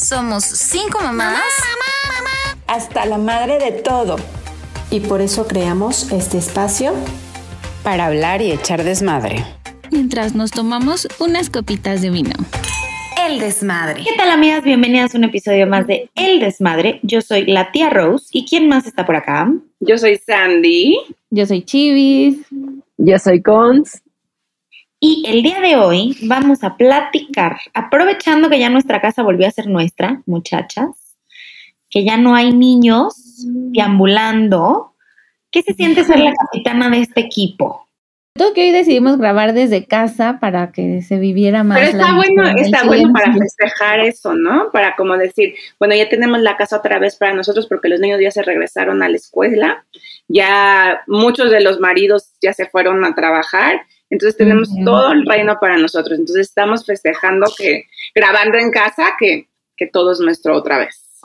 Somos cinco mamás. Hasta la madre de todo. Y por eso creamos este espacio para hablar y echar desmadre. Mientras nos tomamos unas copitas de vino. El desmadre. ¿Qué tal amigas? Bienvenidas a un episodio más de El desmadre. Yo soy la tía Rose. ¿Y quién más está por acá? Yo soy Sandy. Yo soy Chivis. Yo soy Cons. Y el día de hoy vamos a platicar, aprovechando que ya nuestra casa volvió a ser nuestra, muchachas, que ya no hay niños deambulando. ¿Qué se siente ser la capitana de este equipo? Todo que hoy decidimos grabar desde casa para que se viviera más. Pero está bueno, está bueno para festejar eso, ¿no? Para como decir, bueno, ya tenemos la casa otra vez para nosotros porque los niños ya se regresaron a la escuela, ya muchos de los maridos ya se fueron a trabajar entonces tenemos todo el reino para nosotros. Entonces estamos festejando que, grabando en casa, que, que todo es nuestro otra vez.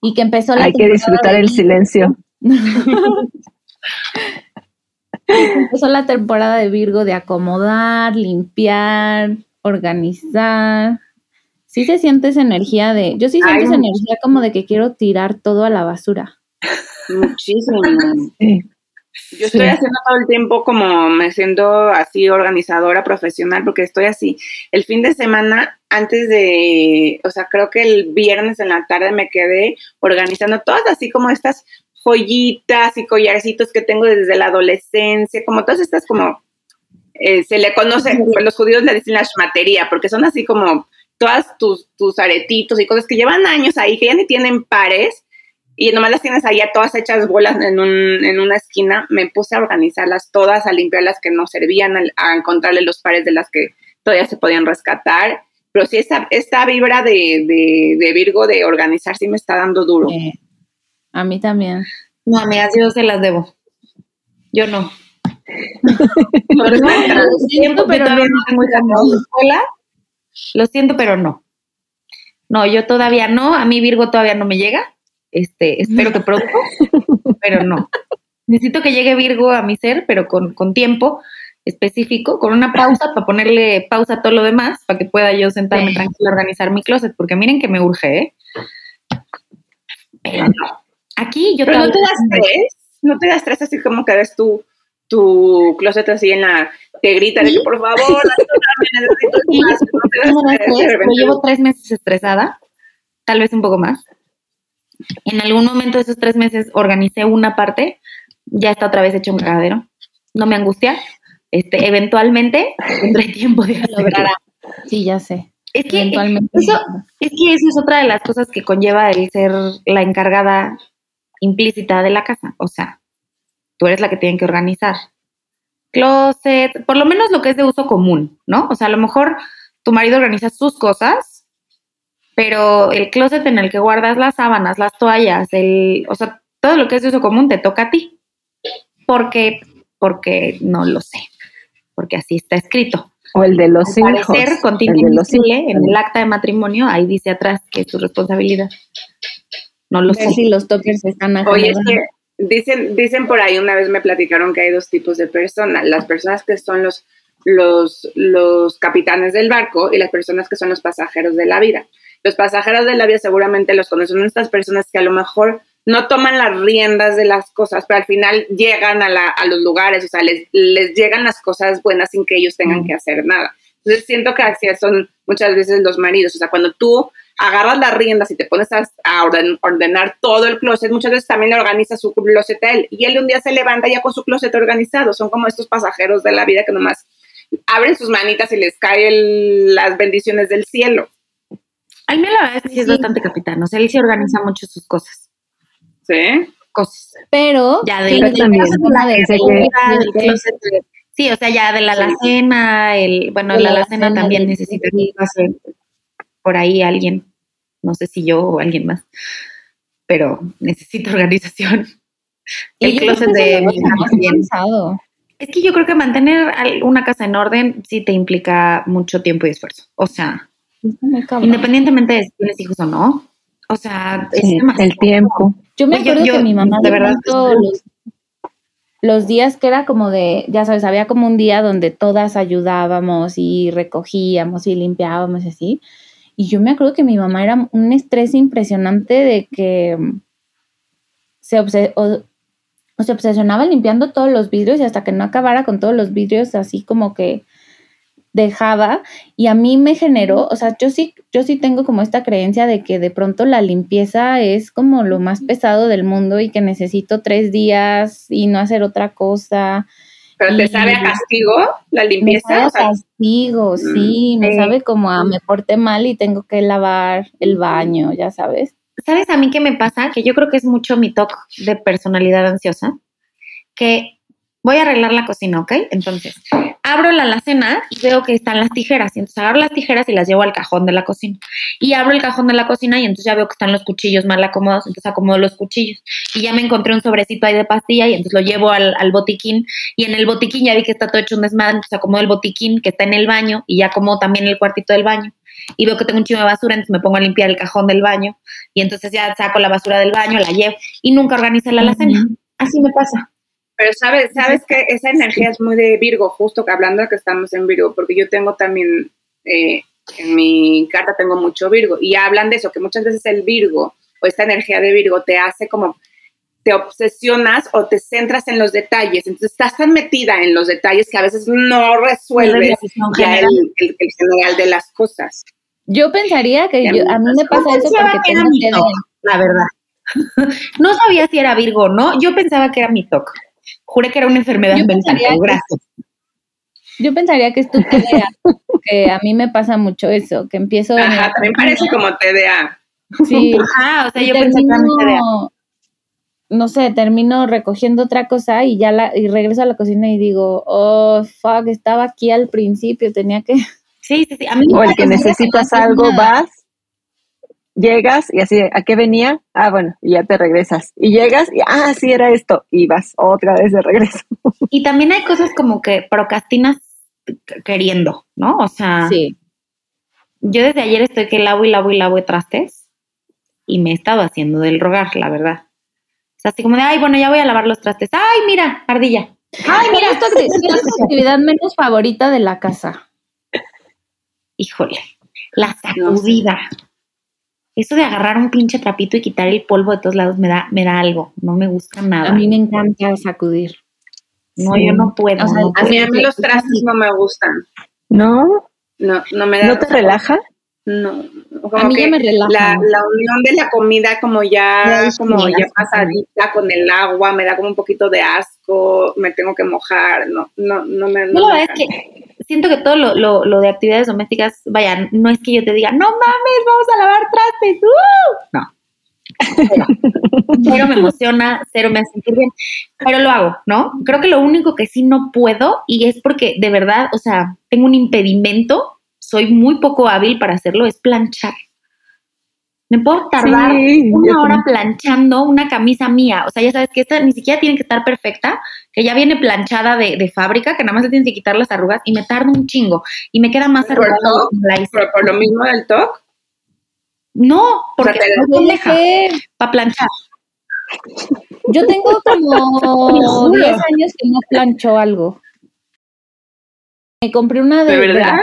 Y que empezó la Hay que disfrutar el silencio. empezó la temporada de Virgo de acomodar, limpiar, organizar. Sí se siente esa energía de, yo sí siento esa energía como de que quiero tirar todo a la basura. Muchísimo. Yo estoy haciendo todo el tiempo como me siento así organizadora profesional porque estoy así. El fin de semana, antes de, o sea, creo que el viernes en la tarde me quedé organizando todas así como estas joyitas y collarcitos que tengo desde la adolescencia, como todas estas como, eh, se le conoce, pues los judíos le dicen la shmatería, porque son así como todas tus, tus aretitos y cosas que llevan años ahí, que ya ni tienen pares, y nomás las tienes allá todas hechas bolas en, un, en una esquina, me puse a organizarlas todas, a limpiar las que no servían, a, encontrarle los pares de las que todavía se podían rescatar. Pero sí, esta, esta vibra de, de, Virgo de organizar sí me está dando duro. a mí también. No, amigas, yo se las debo. Yo no. lo siento, pero no. Lo siento, pero no. No, yo todavía no. A mí Virgo todavía no me llega. Este, espero que pronto, pero no. Necesito que llegue Virgo a mi ser, pero con, tiempo específico, con una pausa para ponerle pausa a todo lo demás, para que pueda yo sentarme tranquila a organizar mi closet, porque miren que me urge, ¿eh? Pero no. Aquí yo Pero no te das tres, no te das tres así como que ves tu, tu closet así en la te grita de que por favor, necesito llevo tres meses estresada, tal vez un poco más. En algún momento de esos tres meses organicé una parte, ya está otra vez hecho un cagadero. No me angustia. Este, eventualmente tendré tiempo de lograrlo. Sí, ya sé. Es que, eso, es que eso es otra de las cosas que conlleva el ser la encargada implícita de la casa. O sea, tú eres la que tiene que organizar. Closet, por lo menos lo que es de uso común, ¿no? O sea, a lo mejor tu marido organiza sus cosas pero el closet en el que guardas las sábanas, las toallas, el, o sea, todo lo que es de uso común te toca a ti. Porque, porque no lo sé, porque así está escrito. O el de los Al hijos. Parecer, en el acta de matrimonio, ahí dice atrás que es tu responsabilidad. No lo sé. si los toppers están Oye, es que dicen, dicen por ahí, una vez me platicaron que hay dos tipos de personas. Las personas que son los, los, los capitanes del barco y las personas que son los pasajeros de la vida los pasajeros de la vida seguramente los conocen, estas personas que a lo mejor no toman las riendas de las cosas, pero al final llegan a, los lugares, o sea, les, llegan las cosas buenas sin que ellos tengan que hacer nada. Entonces siento que así son muchas veces los maridos, o sea, cuando tú agarras las riendas y te pones a, ordenar todo el closet, muchas veces también le organiza su closet a él y él un día se levanta ya con su closet organizado, son como estos pasajeros de la vida que nomás abren sus manitas y les caen las bendiciones del cielo. A mí la verdad es que sí es bastante capitán, o sea, él sí organiza mucho sus cosas. ¿Sí? Cosas. Pero ya de, también. Sí, o sea, ya de la alacena, el, bueno, la, alacena también necesita por ahí alguien, no sé si yo o alguien más, pero necesita organización. El closet de Es que yo creo que mantener una casa en orden sí te implica mucho tiempo y esfuerzo. O sea, Independientemente de si tienes hijos o no. O sea, es el tiempo. Yo me acuerdo que mi mamá de verdad los, los días que era como de, ya sabes, había como un día donde todas ayudábamos y recogíamos y limpiábamos así. Y yo me acuerdo que mi mamá era un estrés impresionante de que se, obse- o- o se obsesionaba limpiando todos los vidrios y hasta que no acabara con todos los vidrios así como que dejaba y a mí me generó, o sea, yo sí yo sí tengo como esta creencia de que de pronto la limpieza es como lo más pesado del mundo y que necesito tres días y no hacer otra cosa. Pero te sabe a castigo la Me limpieza. sabe a o sea, castigo, sí, me sí. sabe como a me porté mal y tengo que lavar el baño, ya sabes. ¿Sabes a mí qué me pasa? Que yo creo que es mucho mi toque de personalidad ansiosa, que voy a arreglar la cocina, ¿ok? Entonces, abro la alacena y veo que están las tijeras, y entonces agarro las tijeras y las llevo al cajón de la cocina. Y abro el cajón de la cocina y entonces ya veo que están los cuchillos mal acomodados, entonces acomodo los cuchillos. Y ya me encontré un sobrecito ahí de pastilla y entonces lo llevo al, al botiquín y en el botiquín ya vi que está todo hecho un desmadre, entonces acomodo el botiquín que está en el baño y ya acomodo también el cuartito del baño. Y veo que tengo un chingo de basura, entonces me pongo a limpiar el cajón del baño y entonces ya saco la basura del baño, la llevo y nunca organicé la alacena. Así me pasa. Pero sabes, sabes que esa energía es muy de Virgo, justo que hablando de que estamos en Virgo, porque yo tengo también, eh, en mi carta tengo mucho Virgo, y hablan de eso, que muchas veces el Virgo o esta energía de Virgo te hace como, te obsesionas o te centras en los detalles, entonces estás tan metida en los detalles que a veces no resuelves ya el, el- el general de las cosas. Yo pensaría que yo- a mí me pasa eso porque que era tengo mi TDA. toque, la verdad. no sabía si era Virgo o no. Yo pensaba que era mi toque. Juré que era una enfermedad Yo mental. pensaría pero que- Gracias. Yo pensaría que es tu TDA, que a mí me pasa mucho eso, que empiezo Ajá, también parece como TDA. sí, Ajá, o sea, y yo pensé que era mi TDA. termino, no sé, termino recogiendo otra cosa y ya la, y regreso a la cocina y digo, oh, fuck, estaba aquí al principio, tenía que... Sí, sí, sí. A mí me O el que necesitas algo, nada. vas, llegas y así, ¿a qué venía? Ah, bueno, y ya te regresas. Y llegas y, ah, sí era esto, y vas otra vez de regreso. Y también hay cosas como que procrastinas queriendo, ¿no? O sea, Sí, yo desde ayer estoy que lavo y lavo y lavo de trastes y me he estado haciendo del rogar, la verdad. O sea, así como de, ay, bueno, ya voy a lavar los trastes. Ay, mira, ardilla. Ay, ¿Cuál mira, es tu acti- cuál es tu actividad menos favorita de la casa? híjole, la sacudida. Eso de agarrar un pinche trapito y quitar el polvo de todos lados me da, me da algo. No me gusta nada. A mí me encanta sacudir. no, Sí. yo no puedo. O sea, no A mí, a puedo. mí los trastes no me gustan. ¿No? No, no me da. ¿No te relaja? No, como A mí ya me relaja. La, la unión de la comida como ya, como ya pasadita con el agua, me da como un poquito de asco, me tengo que mojar, no, no, no me. No, no la me verdad es que siento que todo lo, lo, lo de actividades domésticas, vaya, no es que yo te diga, no mames, vamos a lavar trastes. ¡uh! No. Cero. Cero me emociona, cero me hace sentir bien, pero lo hago, ¿no? Creo que lo único que sí no puedo, y es porque de verdad, o sea, tengo un impedimento, soy muy poco hábil para hacerlo, es planchar. Me puedo tardar Sí, una hora planchando una camisa mía. O sea, ya sabes que esta ni siquiera tiene que estar perfecta, que ya viene planchada de, de fábrica, que nada más le tienes que quitar las arrugas y me tarda un chingo. Y me queda más ¿Por arrugada. Por, por lo mismo del TOC, No, porque sea, no Puede deja para planchar. Yo tengo como 10 años que no plancho algo. Me compré una de, ¿De verdad?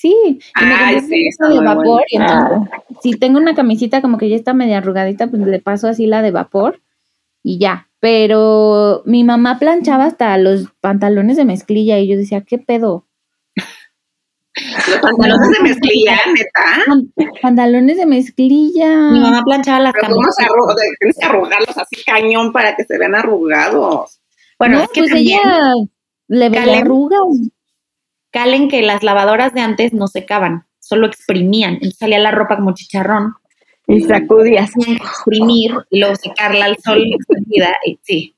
Sí, y me Ay, sí, está de vapor bueno. y entonces si tengo una camisita como que ya está media arrugadita, pues le paso así la de vapor y ya. Pero mi mamá planchaba hasta los pantalones de mezclilla y yo decía, ¿qué pedo? los pantalones de mezclilla, neta. Pan- Pantalones de mezclilla. Mi mamá planchaba las Pero ¿cómo se? Tienes que arrugarlos así cañón para que se vean arrugados. Bueno, no, es que pues también ella le veía arrugas. Calen que las lavadoras de antes no secaban, solo exprimían. Entonces salía la ropa como chicharrón. Y sacudías. Que exprimir y luego secarla al sol extendida. Y sí.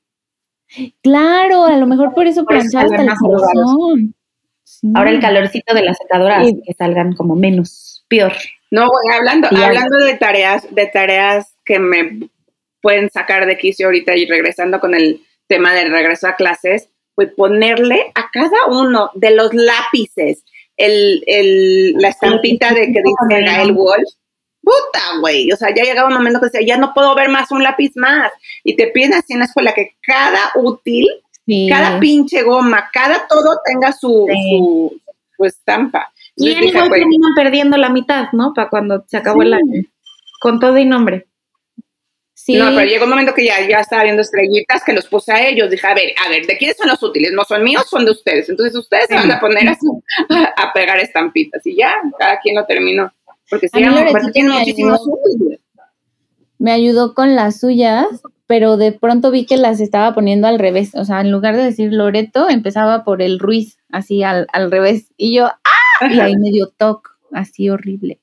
Claro, a lo mejor por eso planchaba hasta corazón. Sí. Ahora el calorcito de la secadora Y- que salgan como menos, peor. No, güey, hablando, Y hablando de tareas, de tareas que me pueden sacar de quicio ahorita y regresando con el tema del regreso a clases, pues ponerle a cada uno de los lápices el, el, la estampita de que dice Gael Wolf. Puta, güey. O sea, ya llegaba un momento que decía, ya no puedo ver más un lápiz más. Y te piden así en la escuela que cada útil, Sí. cada pinche goma, cada todo tenga su, Sí. su, su estampa. Y dije, igual terminan perdiendo la mitad, ¿no? Para cuando se acabó el año. Con todo y nombre. Sí, No, pero llegó un momento que ya, ya estaba viendo estrellitas que los puse a ellos. Dije, a ver, a ver, ¿de quiénes son los útiles? No son míos, son de ustedes. Entonces ustedes se van a poner a, a pegar estampitas. Y ya, cada quien lo terminó. Porque sí, A mí tienen me muchísimos ayudó. útiles. me ayudó con las suyas, pero de pronto vi que las estaba poniendo al revés. O sea, en lugar de decir Loreto, empezaba por el Ruiz, así al, al revés. Y yo, ¡ah! Y ahí me dio toque, así horrible.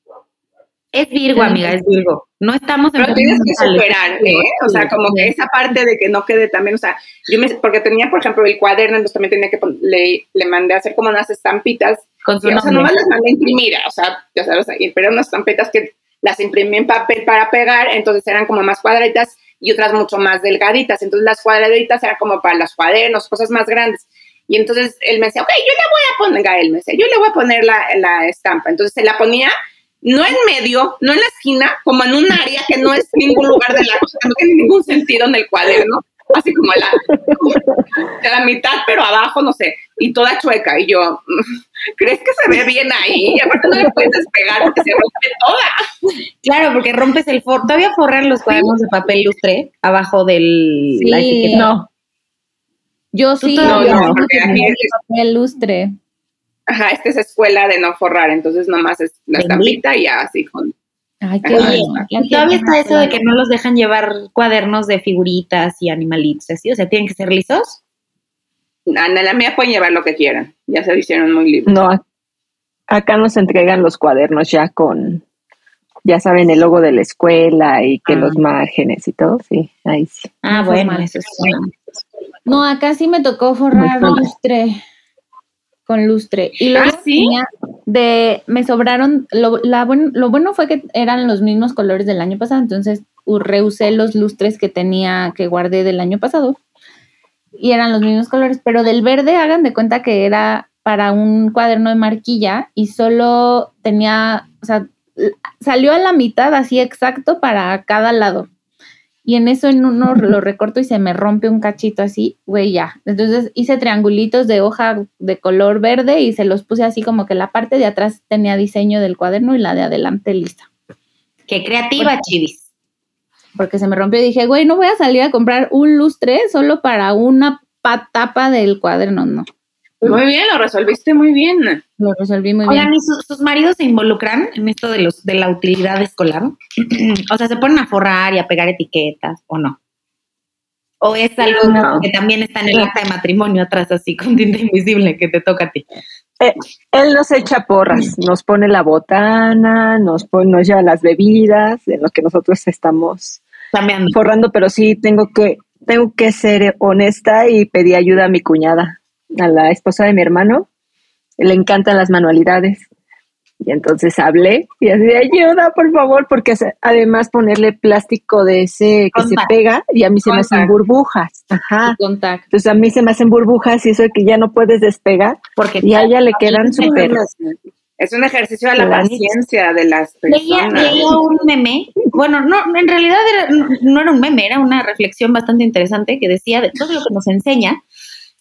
Es Virgo, amiga, es Virgo. No estamos Pero enfermos tienes que superar, ¿eh? O sea, como que esa parte de que no quede también, o sea, yo me, porque tenía, por ejemplo, el cuaderno, entonces también tenía que, le, le mandé a hacer como unas estampitas Con su Sí, o sea, nomás las mandé a imprimir, o sea, ya sabes, pero unas estampitas que las imprimí en papel para pegar, entonces eran como más cuadraditas y otras mucho más delgaditas. Entonces las cuadraditas eran como para los cuadernos, cosas más grandes. Y entonces él me decía, ok, yo le voy a poner, Gael me decía, yo le voy a poner la, la estampa. Entonces se la ponía no en medio, no en la esquina, como en un área que no es ningún lugar de la cosa, que no tiene ningún sentido en el cuaderno, así como la, la mitad, pero abajo, no sé, y toda chueca. Y yo, ¿crees que se ve bien ahí? Y aparte no le puedes despegar porque se rompe toda. Claro, porque rompes el forro. Todavía forran los cuadernos de papel lustre abajo del la Sí. etiqueta. No, Yo sí, No, no, aquí mi papel lustre. Ajá, esta es escuela de no forrar, entonces nomás es la estampita y ya así con... Ay, qué. Ya Y todavía está eso de que no los dejan llevar cuadernos de figuritas y animalitos, así, o sea, tienen que ser lisos. A la mía pueden llevar lo que quieran, ya se hicieron muy libres. no. Acá nos entregan los cuadernos ya con, ya saben, el logo de la escuela y que Ah. los márgenes y todo, sí, ahí sí. Ah, bueno, eso es bueno. No, acá sí me tocó forrar lustre. Con lustre. Y luego ¿Ah, sí? de, me sobraron, lo, la buen- lo bueno fue que eran los mismos colores del año pasado, entonces reusé los lustres que tenía, que guardé del año pasado. Y eran los mismos colores, pero del verde hagan de cuenta que era para un cuaderno de marquilla y solo tenía, o sea, salió a la mitad así exacto para cada lado. Y en eso en uno lo recorto y se me rompe un cachito así, güey, ya. Entonces hice triangulitos de hoja de color verde y se los puse así como que la parte de atrás tenía diseño del cuaderno y la de adelante lista. Qué creativa, chivis. Porque se me rompió y dije, güey, no voy a salir a comprar un lustre solo para una pa- tapa del cuaderno, no. Muy bien, lo resolviste muy bien. Lo resolví muy Oigan, bien. ¿y sus, sus maridos se involucran en esto de los de la utilidad escolar? o sea, ¿se ponen a forrar y a pegar etiquetas o no? ¿O es algo No. que también está en el acta de matrimonio atrás, así con tinta invisible que te toca a ti? Él nos echa porras, nos pone la botana, nos pone, nos lleva las bebidas, en lo que nosotros estamos Cambiando. forrando, pero sí tengo que, tengo que ser honesta y pedí ayuda a mi cuñada, a la esposa de mi hermano. Le encantan las manualidades. Y entonces hablé y así, ayuda, por favor, porque además ponerle plástico de ese que se Contact. pega y a mí se me hacen Contact. burbujas. Ajá. Contacto. Entonces a mí se me hacen burbujas y eso de que ya no puedes despegar Porque y a ella le quedan súper. Es un ejercicio de la paciencia de las Leía, personas. leía un meme, bueno, no, en realidad era- no, no era un meme, era una reflexión bastante interesante que decía de todo lo que nos enseña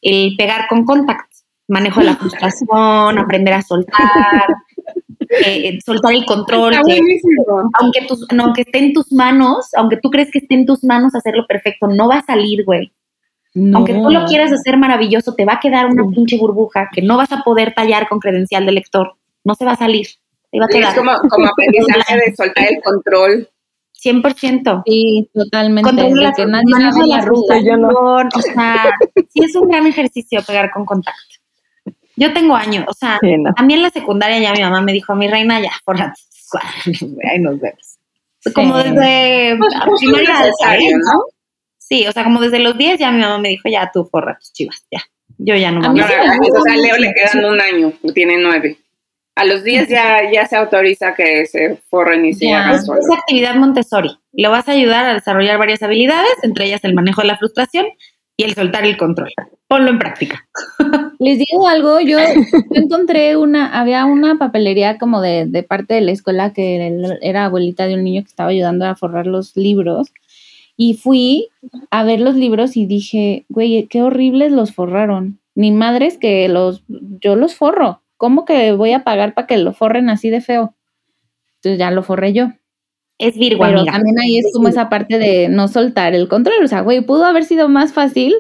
el pegar con contact, manejo de la frustración, aprender a soltar, eh, soltar el control, Está que buenísimo. aunque, tus, no, aunque esté en tus manos, aunque tú crees que esté en tus manos hacerlo perfecto, no va a salir, güey. Aunque tú lo quieras hacer maravilloso, te va a quedar una pinche burbuja que no vas a poder tallar con credencial de lector. No se va a salir. Te va a Sí, es como aprendizaje de soltar el control. 100%. Sí, totalmente. Control de la- que nadie manejo sabe de la la ruta. Yo no. frustración, O sea, sí es un gran ejercicio pegar con contacto. Yo tengo años, o sea, Sí, no. también en la secundaria ya mi mamá me dijo, mi reina, ya, por ahí nos vemos. Como Sí. desde Pues, a primaria de ¿no? Sí, o sea, como desde los 10 ya mi mamá me dijo, ya tú forra tus chivas, ya. Yo ya no A me mí sí a- me gusta o sea, a Leo le quedan un año, tiene nueve. A los 10 ya, ya se autoriza que se forren y se hagan Es, actividad Montessori. Lo vas a ayudar a desarrollar varias habilidades, entre ellas el manejo de la frustración y el soltar el control. Ponlo en práctica. Les digo algo, yo, yo encontré una, había una papelería como de, de parte de la escuela que era- era abuelita de un niño que estaba ayudando a forrar los libros y fui a ver los libros y dije, güey, qué horribles los forraron. Ni madres que los, yo los forro. ¿Cómo que voy a pagar para que lo forren así de feo? Entonces ya lo forré yo. Es Virgo, Pero amiga. también ahí es como esa parte de no soltar el control. O sea, güey, pudo haber sido más fácil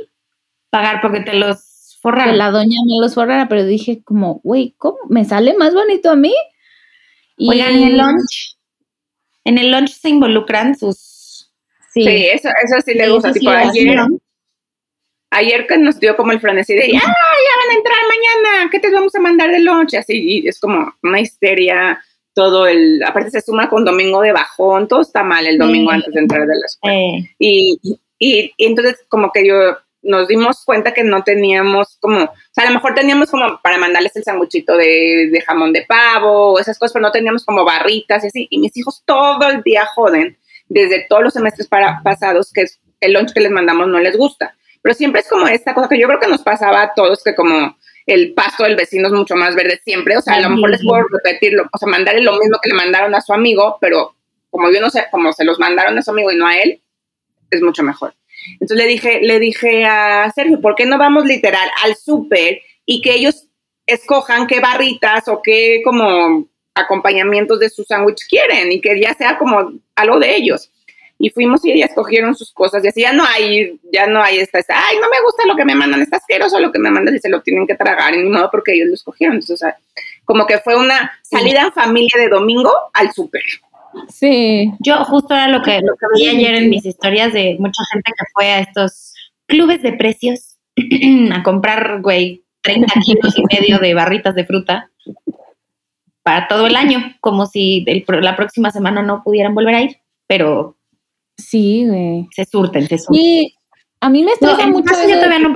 Pagar porque te los que forraron. la doña me los forrara, pero dije como, güey, ¿cómo? ¿Me sale más bonito a mí? Y Oigan, en el lunch, en el lunch se involucran sus... Sí, Sí, eso, eso sí le Sí, gusta. sí tipo, lo ayer. Ayer que nos dio como el frenesí de, ¡ah, ya van a entrar mañana! ¿Qué te vamos a mandar de lunch? Así, y es como una histeria, todo el, aparte se suma con domingo de bajón, todo está mal el domingo Sí. antes de entrar de la escuela. Y, y, y entonces como que yo nos dimos cuenta que no teníamos como, o sea, a lo mejor teníamos como para mandarles el sanguchito de, de jamón de pavo o esas cosas, pero no teníamos como barritas y así. Y mis hijos todo el día joden, desde todos los semestres para, pasados, que el lunch que les mandamos no les gusta. Pero siempre es como esta cosa que yo creo que nos pasaba a todos, que como el pasto del vecino es mucho más verde siempre, o sea, a lo mejor les puedo repetirlo, o sea, mandarle lo mismo que le mandaron a su amigo, pero como yo no sé, como se los mandaron a su amigo y no a él, es mucho mejor. Entonces le dije, le dije a Sergio, ¿por qué no vamos literal al súper y que ellos escojan qué barritas o qué como acompañamientos de su sándwich quieren y que ya sea como algo de ellos? Y fuimos y ellas escogieron sus cosas y así ya no hay, ya no hay esta, esta, ay, no me gusta lo que me mandan, está asqueroso lo que me mandan y se lo tienen que tragar y ni modo porque ellos lo escogieron. Entonces, o sea, como que fue una salida en familia de domingo al súper. sí. yo justo era lo que, lo que vi ayer en mis historias de mucha gente que fue a estos clubes de precios a comprar, güey, 30 kilos y medio de barritas de fruta para todo el año, como si el pro- la próxima semana no pudieran volver a ir, pero Sí, güey. se surten, se surten. Y a mí me estresa No, mucho eso yo todavía no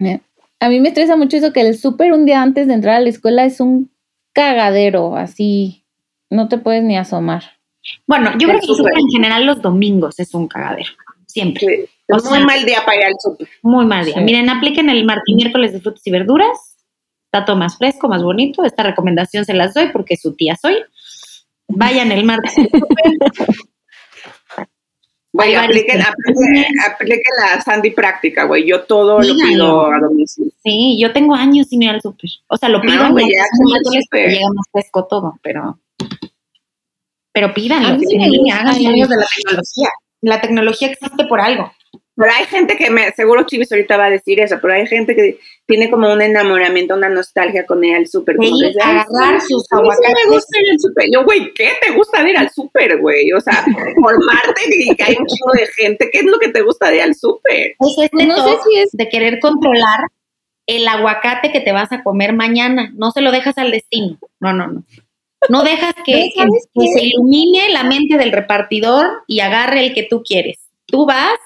eh, A mí me estresa mucho eso que el súper un día antes de entrar a la escuela es un cagadero, así no te puedes ni asomar. Bueno, yo El creo que el súper. en general los domingos es un cagadero, siempre. Sí, O muy mal día para ir al súper. Muy mal día. Sí. Miren, apliquen el martes miércoles de frutas y verduras. Está todo más fresco, más bonito. Esta recomendación se las doy porque su tía soy. Vayan el martes. Güey, apliquen, que- apliquen, apliquen la Sandy práctica, güey. Yo todo lo pido a domicilio. Sí, yo tengo años sin ir al súper. O sea, lo pido No, ya llega más fresco todo, pero pero pídanlo, A mí me amigos de la tecnología. La tecnología existe por algo. Pero hay gente que me, seguro Chivis ahorita va a decir eso, pero hay gente que tiene como un enamoramiento, una nostalgia con ir al súper. Sí, desde, "Ay, agarrar sus a mí sí aguacates. me gusta ir al súper. Yo, güey, ¿qué te gusta de ir al súper, güey? O sea, formarte y que hay un chingo de gente. ¿Qué es lo que te gusta de ir al súper? Es este No sé si es- de querer controlar el aguacate que te vas a comer mañana. No se lo dejas al destino. No, no, no. No dejas que, Pero ¿sabes que se ilumine la mente del repartidor y agarre el que tú quieres. Tú vas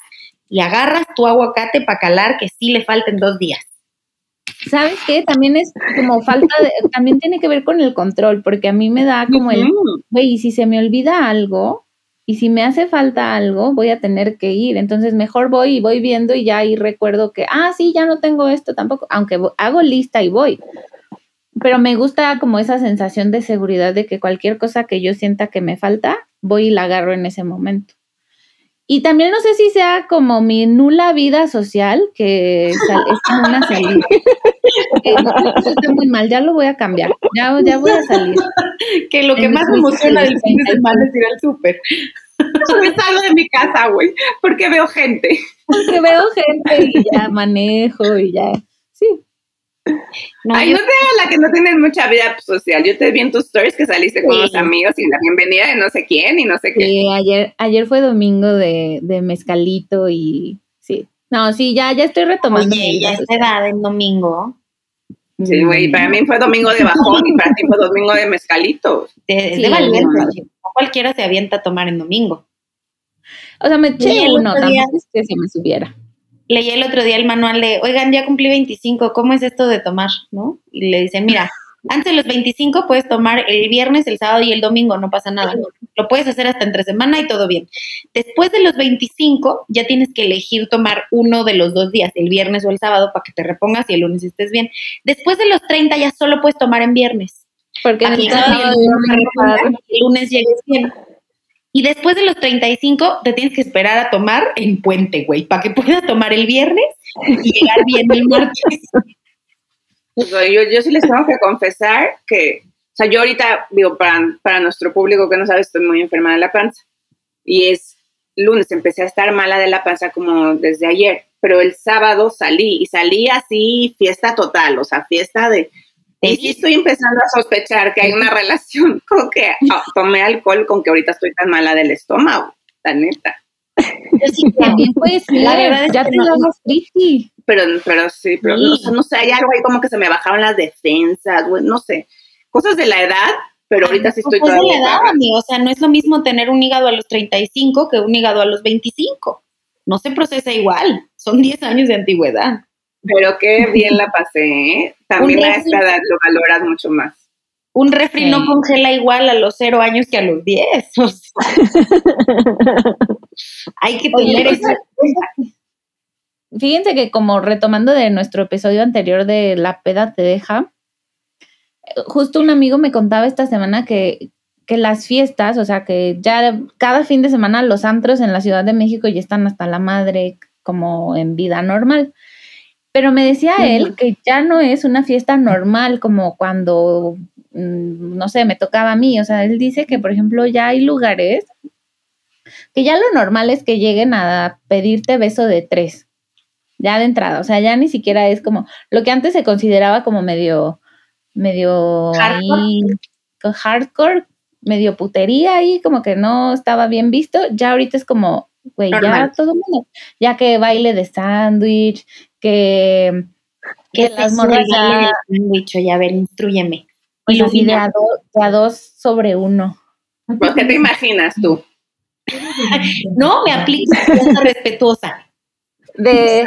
y agarras tu aguacate para calar que sí le falten dos días. ¿Sabes qué? También es como falta de, también tiene que ver con el control, porque a mí me da como el, güey, y si se me olvida algo, y si me hace falta algo, voy a tener que ir. Entonces mejor voy y voy viendo y ya ahí recuerdo que, ah, sí, ya no tengo esto tampoco, aunque hago lista y voy. Pero me gusta como esa sensación de seguridad de que cualquier cosa que yo sienta que me falta, voy y la agarro en ese momento. Y también no sé si sea como mi nula vida social, que es como una salida. Eso está muy mal, ya lo voy a cambiar. Ya, ya voy a salir. Que lo que más me emociona del fin de 35. semana es ir al súper. Me salgo de mi casa, güey, porque veo gente. Porque veo gente y ya manejo y ya. No, Ay, yo- no te hagas la que no tienes mucha vida social. Yo te vi en tus stories que saliste con los amigos y la bienvenida de no sé quién y no sé qué. Sí, ayer, ayer fue domingo de, de mezcalito y sí. No, sí, ya, ya estoy retomando. Oye, ya esta edad en domingo. Sí, güey, para mí fue domingo de bajón y para ti fue domingo de mezcalito. de- Es Sí, de valiente. no. cualquiera se avienta a tomar en domingo. O sea, me eché el uno, tampoco es que se me subiera. Leí el otro día el manual de, oigan, ya cumplí 25, ¿cómo es esto de tomar? ¿No? Y le dicen, mira, antes de los 25 puedes tomar el viernes, el sábado y el domingo, no pasa nada. Lo puedes hacer hasta entre semana y todo bien. Después de los 25 ya tienes que elegir tomar uno de los dos días, el viernes o el sábado, para que te repongas y el lunes estés bien. Después de los 30 ya solo puedes tomar en viernes. Porque el sábado y el lunes llegues bien. Y después de los 35 te tienes que esperar a tomar en puente, güey, para que puedas tomar el viernes y llegar bien el martes. Yo, yo sí les tengo que confesar que, o sea, yo ahorita, digo, para, para nuestro público que no sabe, estoy muy enferma de la panza. Y es lunes, empecé a estar mala de la panza como desde ayer, pero el sábado salí y salí así, fiesta total, o sea, fiesta de... Y sí estoy empezando a sospechar que hay una relación con que ah, tomé alcohol con que ahorita estoy tan mala del estómago, la neta. Sí, también puede ser. La verdad es ya que te no, Pero, pero sí, pero No, no, sé, hay algo ahí como que se me bajaron las defensas, no sé. Cosas de la edad, pero ahorita sí estoy pues de la edad, o sea, no es lo mismo tener un hígado a los 35 que un hígado a los 25. No se procesa igual, son 10 años de antigüedad. Pero qué bien la pasé, ¿eh? También a esta edad lo valoras mucho más. Un refri no congela igual a los 0 años que a los 10. hay que tener eso. Fíjense que como retomando de nuestro episodio anterior de La peda te deja, justo un amigo me contaba esta semana que, que las fiestas, o sea, que ya cada fin de semana los antros en la Ciudad de México ya están hasta la madre como en vida normal. Pero me decía él que ya no es una fiesta normal como cuando, mm, no sé, me tocaba a mí. O sea, él dice que, por ejemplo, ya hay lugares que ya lo normal es que lleguen a pedirte beso de tres, ya de entrada. O sea, ya ni siquiera es como lo que antes se consideraba como medio, medio hardcore, hardcore medio putería ahí, como que no estaba bien visto. Ya ahorita es como, güey, ya todo el mundo, ya que baile de sándwich, que, que las morras ya... Dicho, ya, a ver, instruyeme. Y de a, a dos sobre uno. ¿Qué te imaginas tú? no, me aplico respetuosa. De,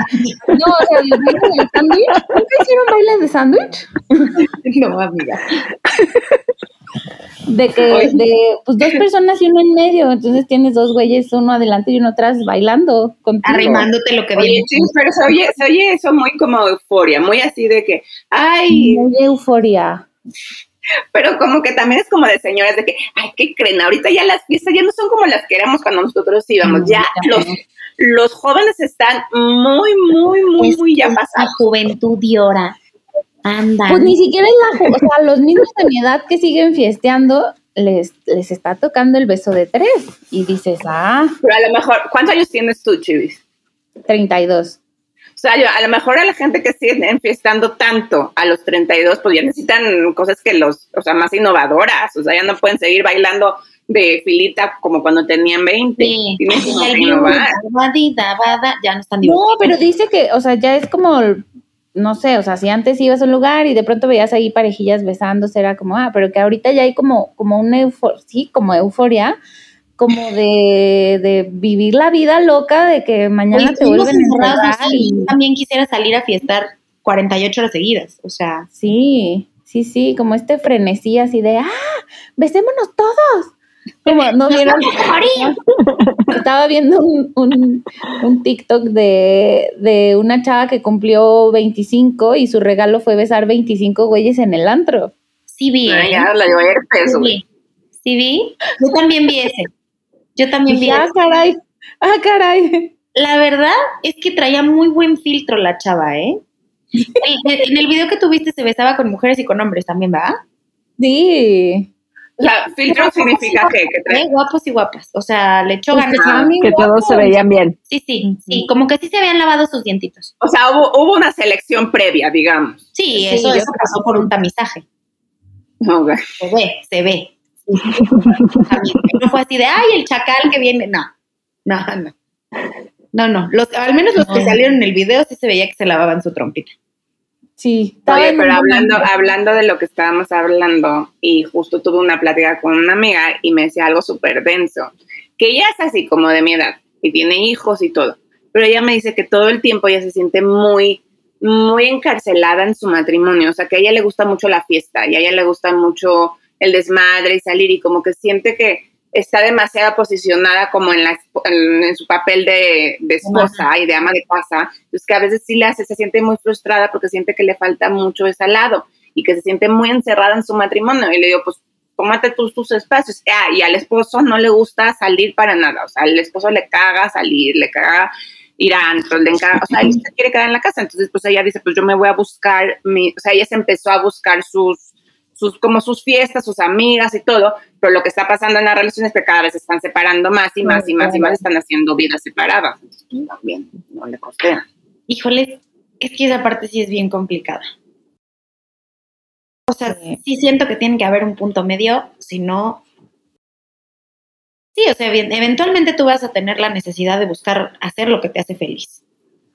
no, o sea, el baile del sándwich. ¿Nunca hicieron baile de sándwich? No, amiga. De que, de, pues dos personas y uno en medio, entonces tienes dos güeyes, uno adelante y uno atrás bailando contigo. Arrimándote lo que viene. Sí, pero se oye, se oye eso muy como euforia, muy así de que, ay. Muy euforia. Pero como que también es como de señoras de que, ay, ¿qué creen? Ahorita ya las fiestas ya no son como las que éramos cuando nosotros íbamos, ya los, los jóvenes están muy, muy, muy, muy ya pasados. La juventud llora. Anda. Pues ni siquiera es la, o sea, los niños de mi edad que siguen fiesteando, les, les está tocando el beso de tres. Y dices, ah. Pero a lo mejor, ¿cuántos años tienes tú, Chivis? 32. O sea, a lo mejor a la gente que sigue enfiestando tanto a los 32, pues ya necesitan cosas que los, o sea, más innovadoras, o sea, ya no pueden seguir bailando de filita como cuando tenían 20. Sí. Tienen que innovar. Ya no están No, pero dice que, o sea, ya es como, no sé, o sea, si antes ibas a un lugar y de pronto veías ahí parejillas besándose, era como, ah, pero que ahorita ya hay como, como una euforia, sí, como euforia como de, de, vivir la vida loca de que mañana te vuelven a y también quisiera salir a fiestar 48 horas seguidas, o sea. Sí, sí, sí, como este frenesí así de, ah, besémonos todos. Como no vieron. Estaba viendo un, un, un TikTok de, de, una chava que cumplió 25 y su regalo fue besar 25 güeyes en el antro. Sí vi. Ah, ya, la llevo peso. Sí, sí vi. Yo también vi ese. Yo también vi. Ah, caray. Ah, caray. La verdad es que traía muy buen filtro la chava, ¿eh? en el video que tuviste se besaba con mujeres y con hombres también, ¿va? Sí. La filtro significa que, que trae... guapos y guapas. O sea, le echó ganas. que todos se veían bien. Sí, sí, sí. Como que sí se habían lavado sus dientitos. O sea, hubo, hubo una selección previa, digamos. Sí, eso, eso pasó por un tamizaje. Okay. Se ve, se ve. No fue así de, ay, el chacal que viene. No, no, no. No, no. Los, al menos los que salieron en el video sí se veía que se lavaban su trompita. Sí. Oye, pero hablando, hablando de lo que estábamos hablando, y justo tuve una plática con una amiga y me decía algo súper denso, que ella es así como de mi edad y tiene hijos y todo, pero ella me dice que todo el tiempo ella se siente muy, muy encarcelada en su matrimonio, o sea, que a ella le gusta mucho la fiesta y a ella le gusta mucho el desmadre y salir y como que siente que está demasiado posicionada como en, la, en, su papel de, esposa y de ama de casa, pues que a veces sí le hace, se siente muy frustrada porque siente que le falta mucho ese lado y que se siente muy encerrada en su matrimonio. Y le digo, pues tómate tus, tus espacios. Ah, y al esposo no le gusta salir para nada, o sea, al esposo le caga salir, le caga ir a antros, le encanta, o sea, él se quiere quedar en la casa, entonces pues ella dice, pues yo me voy a buscar, mi, o sea, ella se empezó a buscar sus, sus, como sus fiestas, sus amigas y todo, pero lo que está pasando en la relación es que cada vez se están separando más y más y más y más están haciendo vidas separadas. Entonces, también, no le costea. Híjole, es que esa parte sí es bien complicada. O sea, sí siento que tiene que haber un punto medio, si no... Sí, o sea, bien, eventualmente tú vas a tener la necesidad de buscar hacer lo que te hace feliz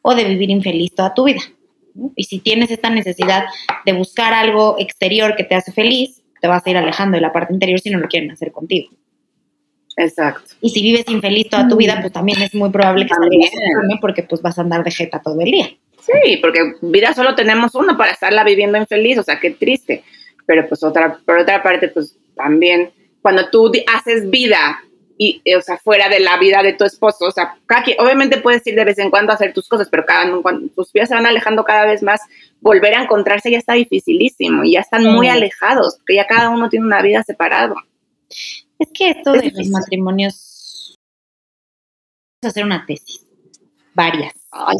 o de vivir infeliz toda tu vida. ¿No? Y si tienes esta necesidad de buscar algo exterior que te hace feliz, te vas a ir alejando de la parte interior si no lo quieren hacer contigo. Exacto. Y si vives infeliz toda tu vida, pues también es muy probable que También. estés porque pues vas a andar de jeta todo el día. Sí, porque vida solo tenemos una para estarla viviendo infeliz, o sea, qué triste. Pero pues otra, por otra parte, pues también cuando tú haces vida y, o sea, fuera de la vida de tu esposo, o sea, cada quien- obviamente puedes ir de vez en cuando a hacer tus cosas, pero cada cuando tus vidas se van alejando cada vez más, volver a encontrarse ya está dificilísimo y ya están muy alejados, porque ya cada uno tiene una vida separada. Es que esto Es de los difícil. matrimonios... Vamos a hacer una tesis. Varias. Ay,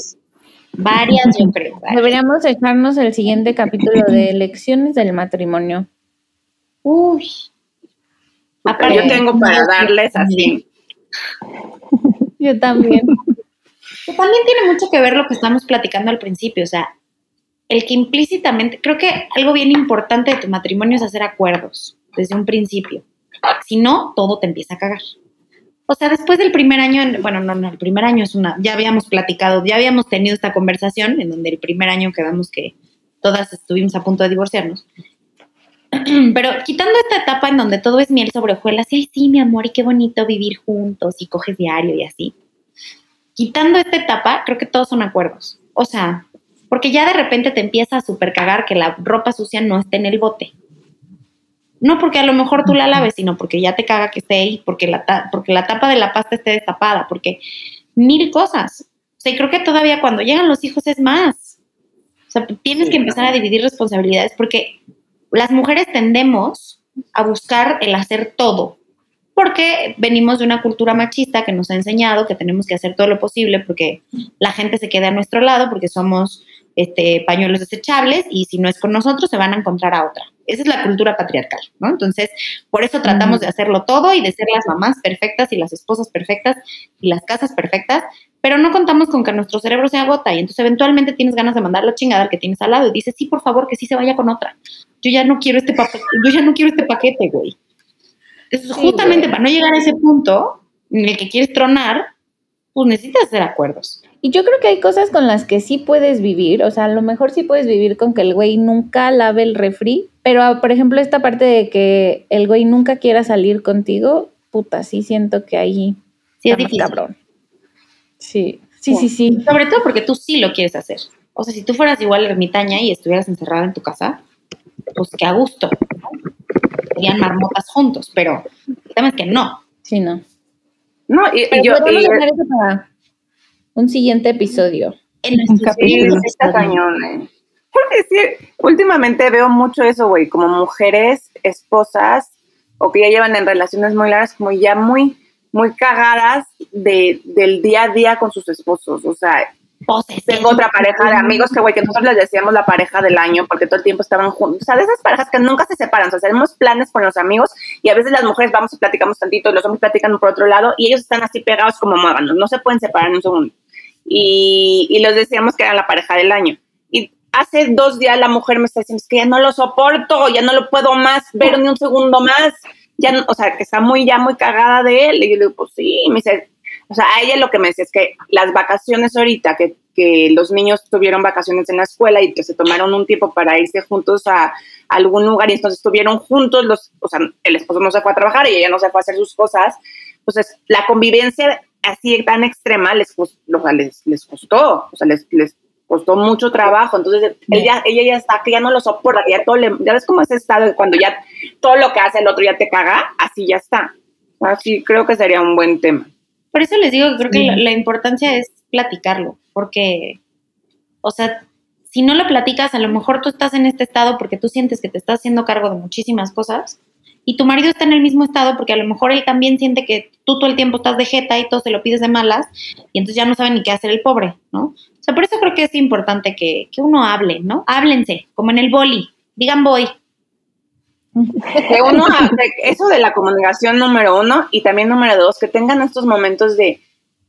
Varias, yo creo. varias. Deberíamos echarnos el siguiente capítulo de lecciones del matrimonio. Uy. Aparte, yo tengo para darles así. Yo también. también tiene mucho que ver lo que estamos platicando al principio, o sea, el que implícitamente, creo que algo bien importante de tu matrimonio es hacer acuerdos desde un principio. Si no, todo te empieza a cagar. O sea, después del primer año, bueno, no, no, el primer año es una, ya habíamos platicado, ya habíamos tenido esta conversación en donde el primer año quedamos que todas estuvimos a punto de divorciarnos. Pero quitando esta etapa en donde todo es miel sobre hojuelas, y ay, sí, mi amor, y qué bonito vivir juntos y coges diario y así. Quitando esta etapa, creo que todos son acuerdos. O sea, porque ya de repente te empieza a super cagar que la ropa sucia no esté en el bote. No porque a lo mejor tú la laves, sino porque ya te caga que esté ahí, porque la, ta- porque la tapa de la pasta esté destapada, porque mil cosas. O sea, y creo que todavía cuando llegan los hijos es más. O sea, tienes que empezar a dividir responsabilidades porque las mujeres tendemos a buscar el hacer todo, porque venimos de una cultura machista que nos ha enseñado que tenemos que hacer todo lo posible porque la gente se queda a nuestro lado, porque somos este, pañuelos desechables y si no es con nosotros se van a encontrar a otra. Esa es la cultura patriarcal, ¿no? Entonces, por eso tratamos de hacerlo todo y de ser las mamás perfectas y las esposas perfectas y las casas perfectas, pero no contamos con que nuestro cerebro se agota y entonces eventualmente tienes ganas de mandar la chingada al que tienes al lado y dices, sí, por favor, que sí se vaya con otra. Yo ya no quiero este paquete, yo ya no quiero este paquete, güey. Entonces, justamente para no llegar a ese punto en el que quieres tronar, pues necesitas hacer acuerdos. Y yo creo que hay cosas con las que sí puedes vivir, o sea, a lo mejor sí puedes vivir con que el güey nunca lave el refri, pero ah, por ejemplo esta parte de que el güey nunca quiera salir contigo, puta, sí siento que ahí Sí, es difícil. cabrón. Sí, sí, sí, sí. Sobre todo porque tú sí lo quieres hacer. O sea, si tú fueras igual ermitaña y estuvieras encerrada en tu casa, pues que a gusto. ¿no? Serían marmotas juntos, pero el tema es que no. Sí, no. No, y, y yo, y- dejar eso para un siguiente episodio. En nuestros Sí, está cañón, eh. Porque sí, últimamente veo mucho eso, güey, como mujeres, esposas, o que ya llevan en relaciones muy largas, como ya muy, muy cagadas de, del día a día con sus esposos. O sea, poses. tengo otra pareja de amigos que, güey, que nosotros les decíamos la pareja del año porque todo el tiempo estaban juntos. O sea, de esas parejas que nunca se separan. O sea, hacemos planes con los amigos y a veces las mujeres vamos y platicamos tantito y los hombres platican por otro lado y ellos están así pegados como muéganos. No se pueden separar en un segundo. Y, y les decíamos que eran la pareja del año. Y hace dos días la mujer me está diciendo, es que ya no lo soporto, ya no lo puedo más ver ni un segundo más. Ya, o sea, que está muy, ya muy cagada de él. Y yo le digo, pues sí. Y me dice, o sea, a ella lo que me decía es que las vacaciones ahorita, que, que los niños tuvieron vacaciones en la escuela y que se tomaron un tiempo para irse juntos a, algún lugar y entonces estuvieron juntos, los, o sea, el esposo no se fue a trabajar y ella no se fue a hacer sus cosas. Entonces, la convivencia así tan extrema les, o sea, les, les costó, o sea, les, les costó mucho trabajo. Entonces, ella, ella ya está, que ya no lo soporta, ya todo le, ya ves cómo es ese estado de cuando ya todo lo que hace el otro ya te caga, así ya está. Así creo que sería un buen tema. Por eso les digo que creo que la, la importancia es platicarlo, porque, o sea, si no lo platicas, a lo mejor tú estás en este estado porque tú sientes que te estás haciendo cargo de muchísimas cosas y tu marido está en el mismo estado porque a lo mejor él también siente que tú todo el tiempo estás de jeta y todo se lo pides de malas y entonces ya no sabe ni qué hacer el pobre, ¿no? O sea, por eso creo que es importante que, que uno hable, ¿no? Háblense, como en el boli, digan voy. Que uno, eso de la comunicación número uno y también número dos, que tengan estos momentos de,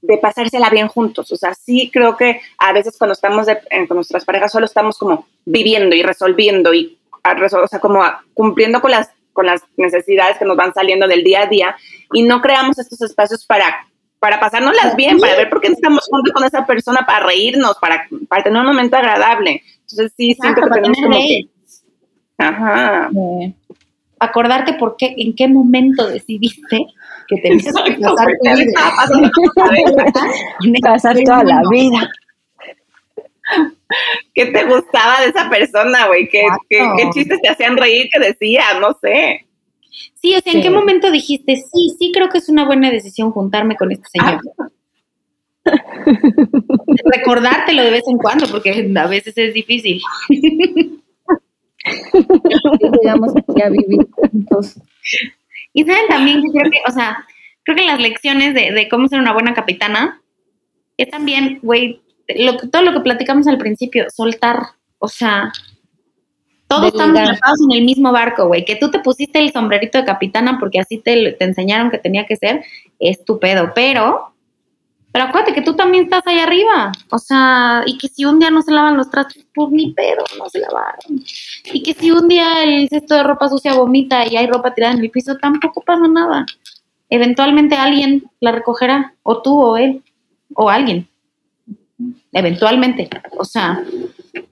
de pasársela bien juntos. O sea, sí creo que a veces cuando estamos de- con nuestras parejas solo estamos como viviendo y resolviendo y o sea, como cumpliendo con las, con las necesidades que nos van saliendo del día a día y no creamos estos espacios para, para pasárnoslas bien, para ver por qué estamos juntos con esa persona, para reírnos, para, para tener un momento agradable. Entonces sí, siento que tenemos como que... Ajá. Eh, Acordarte por qué, en qué momento decidiste que tenías que pasar tu ¿Qué le vida. Pasar toda la vida. ¿Qué te gustaba de esa persona, güey? ¿Qué, qué, qué chistes te hacían reír que decía? No sé. Sí, o sea, ¿en Sí. qué momento dijiste, sí, sí creo que es una buena decisión juntarme con este señor? Recordártelo de vez en cuando, porque a veces es difícil. que llegamos aquí a vivir juntos. Y saben también que creo que, o sea, creo que las lecciones de, de cómo ser una buena capitana es también, güey, lo que- todo lo que platicamos al principio, soltar, o sea, todos estamos atrapados en el mismo barco, güey, que tú te pusiste el sombrerito de capitana porque así te, te enseñaron que tenía que ser, es tu pedo, pero, pero acuérdate que tú también estás ahí arriba, o sea, y que si un día no se lavan los trastos, pues ni pedo, no se lavaron. Y que si un día el cesto de ropa sucia vomita y hay ropa tirada en el piso, tampoco pasa nada. Eventualmente alguien la recogerá, o tú o él, o alguien. Eventualmente. O sea,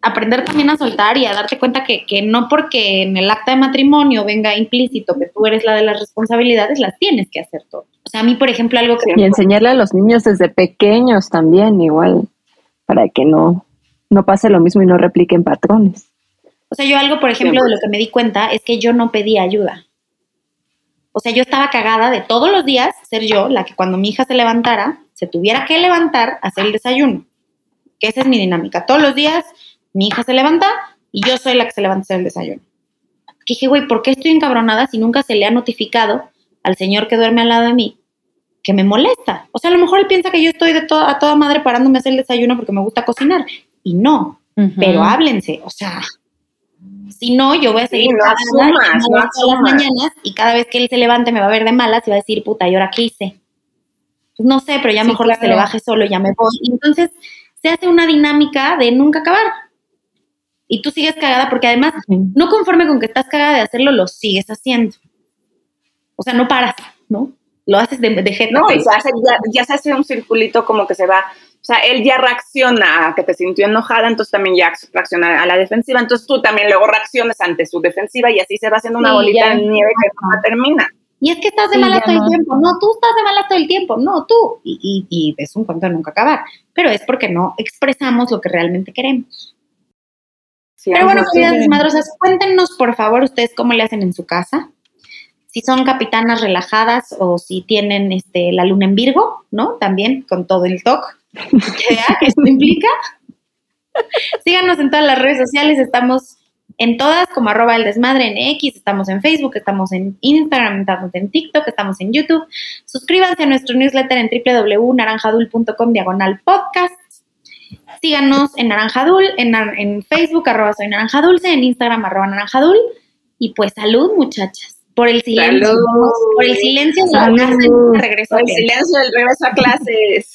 aprender también a soltar y a darte cuenta que, que no porque en el acta de matrimonio venga implícito que tú eres la de las responsabilidades, las tienes que hacer todo. O sea, a mí, por ejemplo, algo que... Y enseñarle a los niños desde pequeños también, igual, para que no, no pase lo mismo y no repliquen patrones. O sea, yo algo, por ejemplo, de lo que me di cuenta es que yo no pedía ayuda. O sea, yo estaba cagada de todos los días ser yo la que cuando mi hija se levantara, se tuviera que levantar a hacer el desayuno. Que esa es mi dinámica. Todos los días mi hija se levanta y yo soy la que se levanta a hacer el desayuno. Que dije, güey, ¿por qué estoy encabronada si nunca se le ha notificado al señor que duerme al lado de mí que me molesta? O sea, a lo mejor él piensa que yo estoy de to- a toda madre parándome a hacer el desayuno porque me gusta cocinar. Y no, pero háblense, o sea, si no, yo voy a seguir Sí, asumas, no todas las mañanas y cada vez que él se levante me va a ver de malas y va a decir, puta, ¿y ahora qué hice? Pues no sé, pero ya Sí, mejor que se le claro. baje solo, ya me voy. Entonces se hace una dinámica de nunca acabar. Y tú sigues cagada porque además, no conforme con que estás cagada de hacerlo, lo sigues haciendo. O sea, no paras, ¿no? Lo haces de, de jeta. No, y se hace, ya, ya se hace un circulito como que se va. O sea, él ya reacciona a que te sintió enojada, entonces también ya reacciona a la defensiva. Entonces tú también luego reaccionas ante su defensiva y así se va haciendo una Sí, bolita ya. de nieve que nunca termina. Y es que estás de Sí, malas todo no. el tiempo. No, tú estás de malas todo el tiempo. No, tú. Y, y, y es un cuento de nunca acabar. Pero es porque no expresamos lo que realmente queremos. Sí, Pero bueno, queridas desmadrosas, cuéntenos por favor ustedes cómo le hacen en su casa. Si son capitanas relajadas o si tienen este, la luna en Virgo, ¿no? También con todo el toque que esto implica. Síganos en todas las redes sociales, estamos en todas como arroba el desmadre en X, estamos en Facebook, estamos en Instagram, estamos en TikTok, estamos en YouTube. Suscríbanse a nuestro newsletter en www.naranjadul.com diagonal podcast. Síganos en Naranjadul, en, en Facebook, arroba soy naranjadulce, en Instagram, arroba naranjadul. Y pues salud, muchachas. Por el silencio. Salud. Por el silencio de la regreso a El silencio del regreso a clases.